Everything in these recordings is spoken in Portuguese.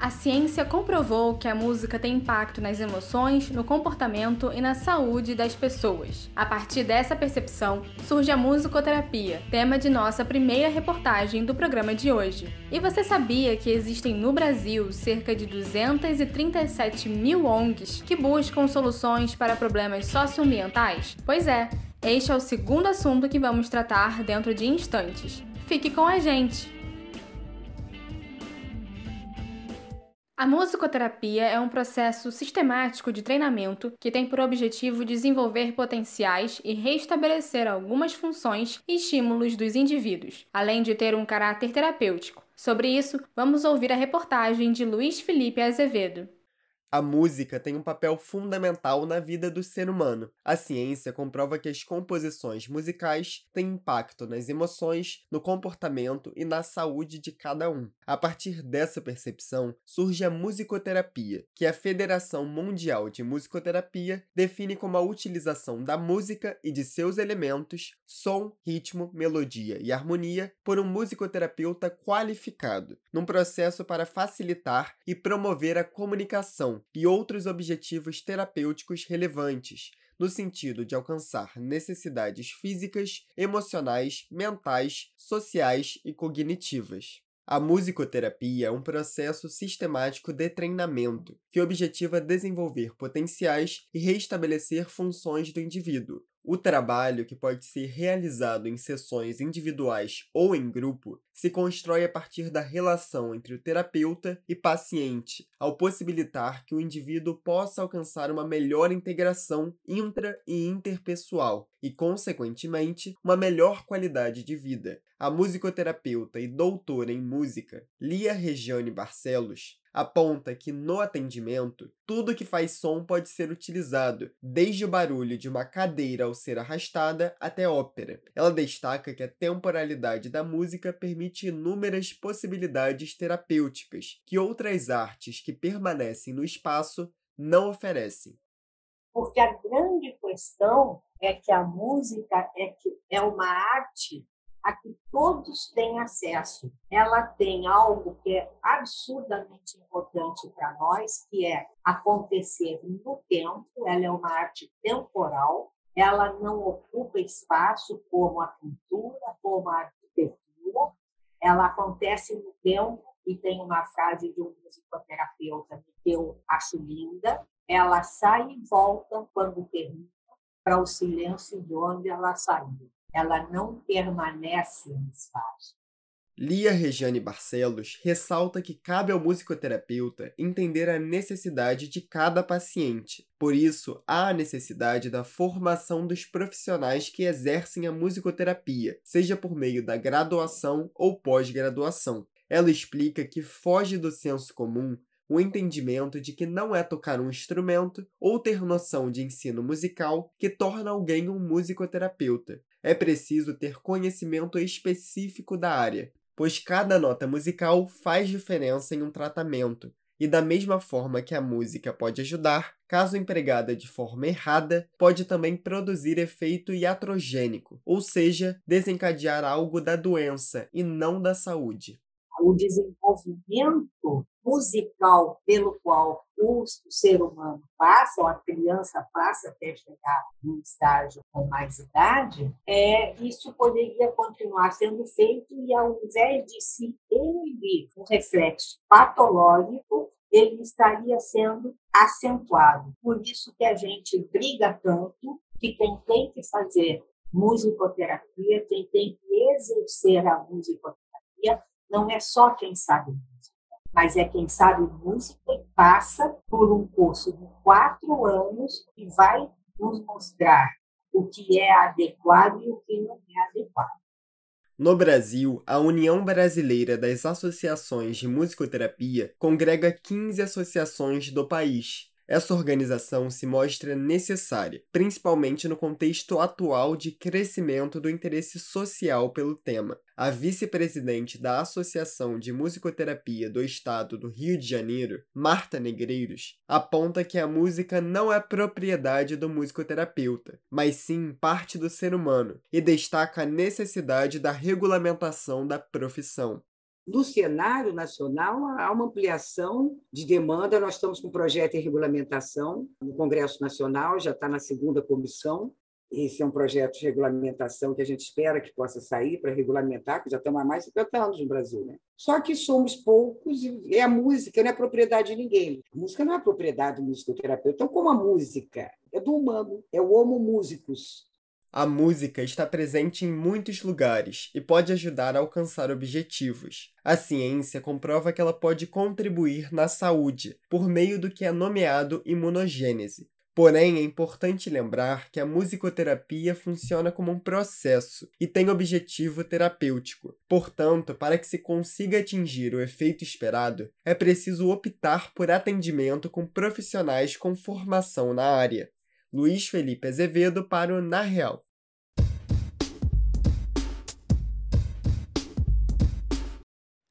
A ciência comprovou que a música tem impacto nas emoções, no comportamento e na saúde das pessoas. A partir dessa percepção, surge a musicoterapia, tema de nossa primeira reportagem do programa de hoje. E você sabia que existem no Brasil cerca de 237 mil ONGs que buscam soluções para problemas socioambientais? Pois é, este é o segundo assunto que vamos tratar dentro de instantes. Fique com a gente! A musicoterapia é um processo sistemático de treinamento que tem por objetivo desenvolver potenciais e restabelecer algumas funções e estímulos dos indivíduos, além de ter um caráter terapêutico. Sobre isso, vamos ouvir a reportagem de Luiz Felipe Azevedo. A música tem um papel fundamental na vida do ser humano. A ciência comprova que as composições musicais têm impacto nas emoções, no comportamento e na saúde de cada um. A partir dessa percepção, surge a musicoterapia, que a Federação Mundial de Musicoterapia define como a utilização da música e de seus elementos, som, ritmo, melodia e harmonia, por um musicoterapeuta qualificado, num processo para facilitar e promover a comunicação e outros objetivos terapêuticos relevantes, no sentido de alcançar necessidades físicas, emocionais, mentais, sociais e cognitivas. A musicoterapia é um processo sistemático de treinamento que objetiva desenvolver potenciais e restabelecer funções do indivíduo, o trabalho, que pode ser realizado em sessões individuais ou em grupo, se constrói a partir da relação entre o terapeuta e paciente, ao possibilitar que o indivíduo possa alcançar uma melhor integração intra e interpessoal e, consequentemente, uma melhor qualidade de vida. A musicoterapeuta e doutora em música, Lia Regiane Barcelos, aponta que no atendimento, tudo que faz som pode ser utilizado, desde o barulho de uma cadeira ao ser arrastada até ópera. Ela destaca que a temporalidade da música permite inúmeras possibilidades terapêuticas que outras artes que permanecem no espaço não oferecem. Porque a grande questão é que a música é, que é uma arte a que todos têm acesso. Ela tem algo que é absurdamente importante para nós, que é acontecer no tempo, ela é uma arte temporal, ela não ocupa espaço como a pintura, como a arquitetura, ela acontece no tempo e tem uma frase de um musicoterapeuta que eu acho linda, ela sai e volta quando termina para o silêncio de onde ela saiu ela não permanece no espaço. Lia Regiane Barcelos ressalta que cabe ao musicoterapeuta entender a necessidade de cada paciente. Por isso, há a necessidade da formação dos profissionais que exercem a musicoterapia, seja por meio da graduação ou pós-graduação. Ela explica que foge do senso comum o entendimento de que não é tocar um instrumento ou ter noção de ensino musical que torna alguém um musicoterapeuta é preciso ter conhecimento específico da área, pois cada nota musical faz diferença em um tratamento, e da mesma forma que a música pode ajudar, caso empregada de forma errada, pode também produzir efeito iatrogênico, ou seja, desencadear algo da doença e não da saúde. O desenvolvimento musical pelo qual o ser humano passa, ou a criança passa até chegar num estágio com mais idade, é, isso poderia continuar sendo feito e, ao invés de se inibir um reflexo patológico, ele estaria sendo acentuado. Por isso que a gente briga tanto que quem tem que fazer musicoterapia, quem tem que exercer a musicoterapia, não é só quem sabe mas é quem sabe música e passa por um curso de quatro anos e vai nos mostrar o que é adequado e o que não é adequado. No Brasil, a União Brasileira das Associações de Musicoterapia congrega 15 associações do país. Essa organização se mostra necessária, principalmente no contexto atual de crescimento do interesse social pelo tema. A vice-presidente da Associação de Musicoterapia do Estado do Rio de Janeiro, Marta Negreiros, aponta que a música não é propriedade do musicoterapeuta, mas sim parte do ser humano, e destaca a necessidade da regulamentação da profissão. No cenário nacional, há uma ampliação de demanda. Nós estamos com um projeto em regulamentação no Congresso Nacional, já está na segunda comissão. Esse é um projeto de regulamentação que a gente espera que possa sair para regulamentar, que já estamos há mais de 50 anos no Brasil. Né? Só que somos poucos e a música, não é propriedade de ninguém. A música não é propriedade do musicoterapeuta. Então, como a música é do humano, é o homo musicus, a música está presente em muitos lugares e pode ajudar a alcançar objetivos. A ciência comprova que ela pode contribuir na saúde por meio do que é nomeado imunogênese. Porém, é importante lembrar que a musicoterapia funciona como um processo e tem objetivo terapêutico. Portanto, para que se consiga atingir o efeito esperado, é preciso optar por atendimento com profissionais com formação na área. Luiz Felipe Azevedo para o Na Real.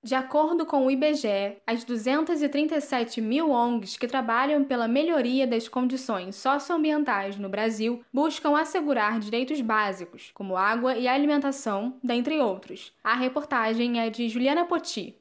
De acordo com o IBGE, as 237 mil ONGs que trabalham pela melhoria das condições socioambientais no Brasil buscam assegurar direitos básicos, como água e alimentação, dentre outros. A reportagem é de Juliana Poti.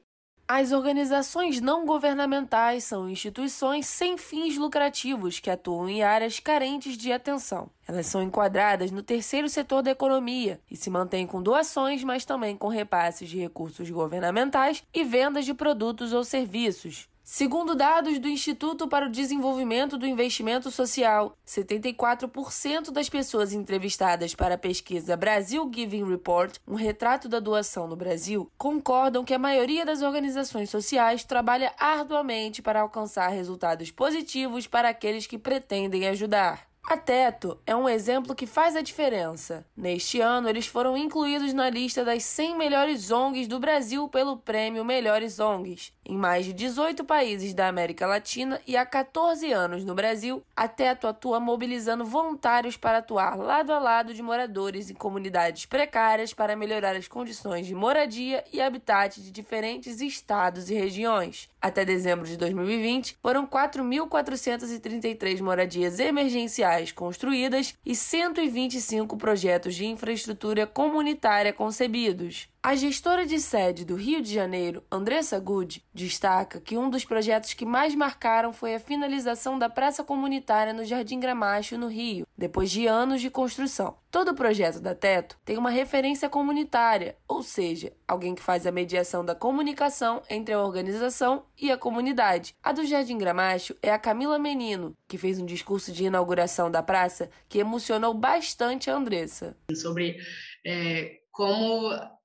As organizações não governamentais são instituições sem fins lucrativos que atuam em áreas carentes de atenção. Elas são enquadradas no terceiro setor da economia e se mantêm com doações, mas também com repasses de recursos governamentais e vendas de produtos ou serviços. Segundo dados do Instituto para o Desenvolvimento do Investimento Social, 74% das pessoas entrevistadas para a pesquisa Brasil Giving Report, um retrato da doação no Brasil, concordam que a maioria das organizações sociais trabalha arduamente para alcançar resultados positivos para aqueles que pretendem ajudar. A Teto é um exemplo que faz a diferença. Neste ano, eles foram incluídos na lista das 100 melhores ONGs do Brasil pelo prêmio Melhores ONGs. Em mais de 18 países da América Latina e há 14 anos no Brasil, a Teto atua mobilizando voluntários para atuar lado a lado de moradores em comunidades precárias para melhorar as condições de moradia e habitat de diferentes estados e regiões. Até dezembro de 2020, foram 4.433 moradias emergenciais construídas e 125 projetos de infraestrutura comunitária concebidos. A gestora de sede do Rio de Janeiro, Andressa Good, destaca que um dos projetos que mais marcaram foi a finalização da praça comunitária no Jardim Gramacho, no Rio, depois de anos de construção. Todo projeto da Teto tem uma referência comunitária, ou seja, alguém que faz a mediação da comunicação entre a organização e a comunidade. A do Jardim Gramacho é a Camila Menino, que fez um discurso de inauguração da praça que emocionou bastante a Andressa. Sobre é, como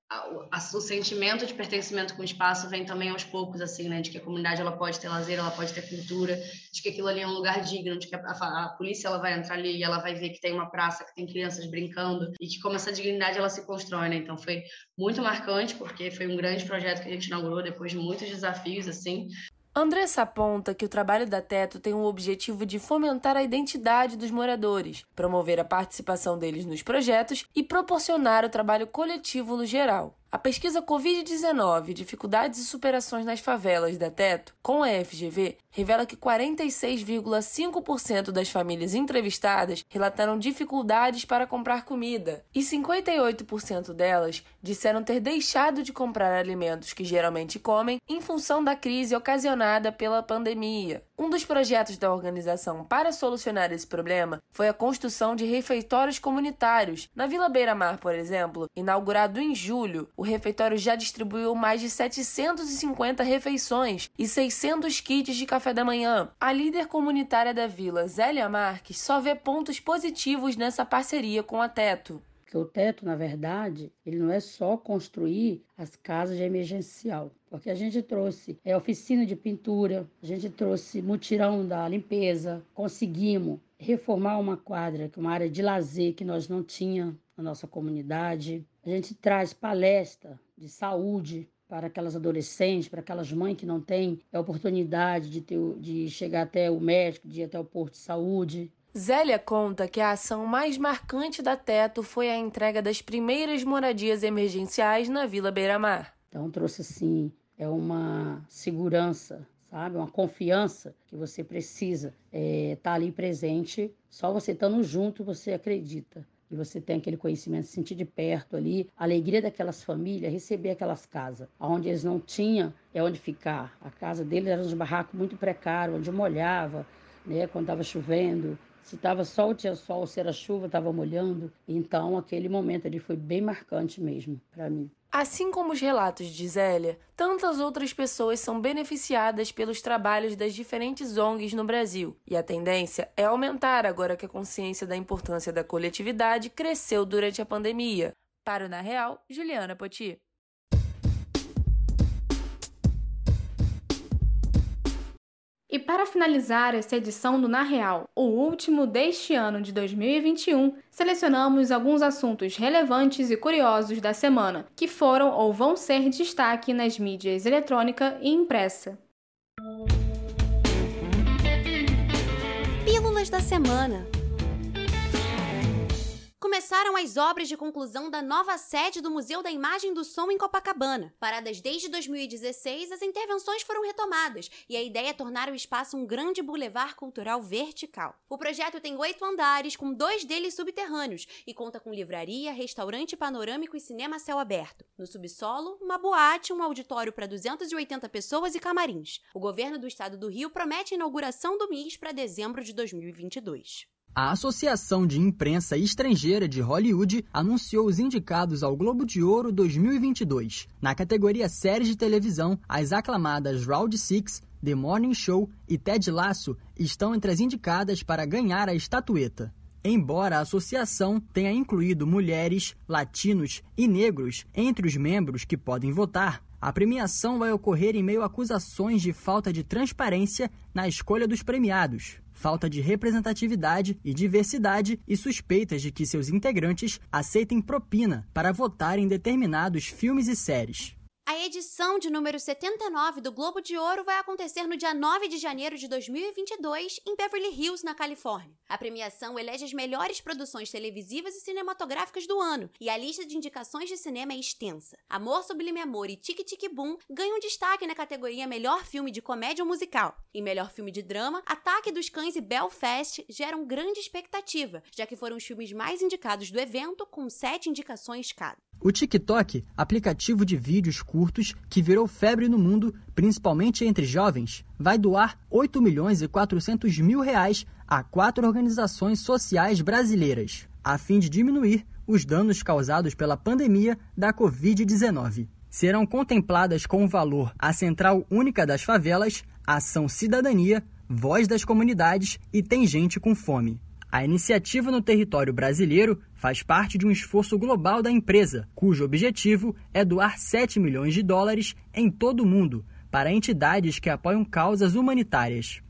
o sentimento de pertencimento com o espaço vem também aos poucos, assim, né? De que a comunidade ela pode ter lazer, ela pode ter cultura, de que aquilo ali é um lugar digno, de que a, a, a, polícia ela vai entrar ali e ela vai ver que tem uma praça, que tem crianças brincando e que como essa dignidade ela se constrói, né? Então foi muito marcante porque foi um grande projeto que a gente inaugurou depois de muitos desafios, assim, Andressa aponta que o trabalho da Teto tem o objetivo de fomentar a identidade dos moradores, promover a participação deles nos projetos e proporcionar o trabalho coletivo no geral. A pesquisa Covid-19, Dificuldades e Superações nas Favelas da Teto, com a FGV, revela que 46,5% das famílias entrevistadas relataram dificuldades para comprar comida e 58% delas disseram ter deixado de comprar alimentos que geralmente comem em função da crise ocasionada pela pandemia. Um dos projetos da organização para solucionar esse problema foi a construção de refeitórios comunitários. Na Vila Beira Mar, por exemplo, inaugurado em julho, o refeitório já distribuiu mais de 750 refeições e 600 kits de café da manhã. A líder comunitária da vila, Zélia Marques, só vê pontos positivos nessa parceria com a Teto. Porque o teto, na verdade, ele não é só construir as casas de emergencial, porque a gente trouxe é, oficina de pintura, a gente trouxe mutirão da limpeza, conseguimos reformar uma quadra, que é uma área de lazer que nós não tinha na nossa comunidade. A gente traz palestra de saúde para aquelas adolescentes, para aquelas mães que não têm a oportunidade de, ter, de chegar até o médico, de ir até o posto de saúde. Zélia conta que a ação mais marcante da Teto foi a entrega das primeiras moradias emergenciais na Vila Beira-Mar. Então trouxe assim, é uma segurança, sabe? Uma confiança que você precisa estar é, tá ali presente. Só você estando junto você acredita e você tem aquele conhecimento, sentir de perto ali, a alegria daquelas famílias, receber aquelas casas, onde eles não tinham é onde ficar. A casa deles era um barraco muito precário, onde molhava, né, quando estava chovendo. Se estava sol, tinha sol, se era chuva, estava molhando. Então, aquele momento ali foi bem marcante mesmo para mim. Assim como os relatos de Zélia, tantas outras pessoas são beneficiadas pelos trabalhos das diferentes ONGs no Brasil, e a tendência é aumentar agora que a consciência da importância da coletividade cresceu durante a pandemia. Para o Na Real, Juliana Poti. E para finalizar essa edição do Na Real, o último deste ano de 2021, selecionamos alguns assuntos relevantes e curiosos da semana, que foram ou vão ser destaque nas mídias eletrônica e impressa. Pílulas da semana. Começaram as obras de conclusão da nova sede do Museu da Imagem do Som em Copacabana. Paradas desde 2016, as intervenções foram retomadas e a ideia é tornar o espaço um grande bulevar cultural vertical. O projeto tem oito andares, com dois deles subterrâneos, e conta com livraria, restaurante panorâmico e cinema céu aberto. No subsolo, uma boate, um auditório para 280 pessoas e camarins. O governo do estado do Rio promete a inauguração do MIS para dezembro de 2022. A Associação de Imprensa Estrangeira de Hollywood anunciou os indicados ao Globo de Ouro 2022. Na categoria Séries de Televisão, as aclamadas Round Six, The Morning Show e Ted Lasso estão entre as indicadas para ganhar a estatueta. Embora a associação tenha incluído mulheres, latinos e negros entre os membros que podem votar, a premiação vai ocorrer em meio a acusações de falta de transparência na escolha dos premiados falta de representatividade e diversidade e suspeitas de que seus integrantes aceitem propina para votar em determinados filmes e séries. A edição de número 79 do Globo de Ouro vai acontecer no dia 9 de janeiro de 2022 em Beverly Hills, na Califórnia. A premiação elege as melhores produções televisivas e cinematográficas do ano, e a lista de indicações de cinema é extensa. Amor Sublime Amor e Tic Tic Boom ganham destaque na categoria Melhor Filme de Comédia ou Musical. Em Melhor Filme de Drama, Ataque dos Cães e Belfast geram grande expectativa, já que foram os filmes mais indicados do evento, com sete indicações cada. O TikTok, aplicativo de vídeos curtos que virou febre no mundo, principalmente entre jovens, vai doar 8 milhões e 400 mil reais a quatro organizações sociais brasileiras, a fim de diminuir os danos causados pela pandemia da Covid-19. Serão contempladas com o valor a Central Única das Favelas, Ação Cidadania, Voz das Comunidades e Tem Gente com Fome. A iniciativa no território brasileiro faz parte de um esforço global da empresa, cujo objetivo é doar 7 milhões de dólares em todo o mundo para entidades que apoiam causas humanitárias.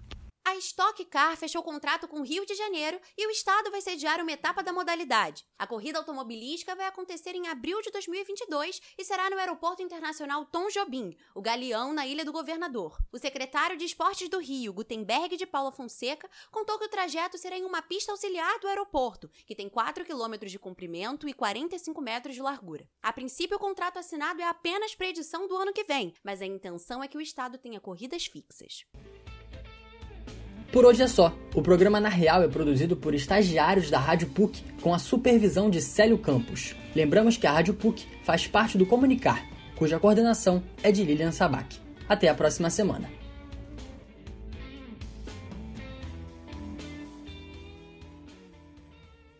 A Stock Car fechou contrato com o Rio de Janeiro e o estado vai sediar uma etapa da modalidade. A corrida automobilística vai acontecer em abril de 2022 e será no Aeroporto Internacional Tom Jobim, o Galeão, na Ilha do Governador. O secretário de Esportes do Rio, Gutenberg de Paula Fonseca, contou que o trajeto será em uma pista auxiliar do aeroporto, que tem 4 km de comprimento e 45 metros de largura. A princípio, o contrato assinado é apenas para edição do ano que vem, mas a intenção é que o estado tenha corridas fixas. Por hoje é só. O programa Na Real é produzido por estagiários da Rádio PUC com a supervisão de Célio Campos. Lembramos que a Rádio PUC faz parte do Comunicar, cuja coordenação é de Lilian Sabac. Até a próxima semana.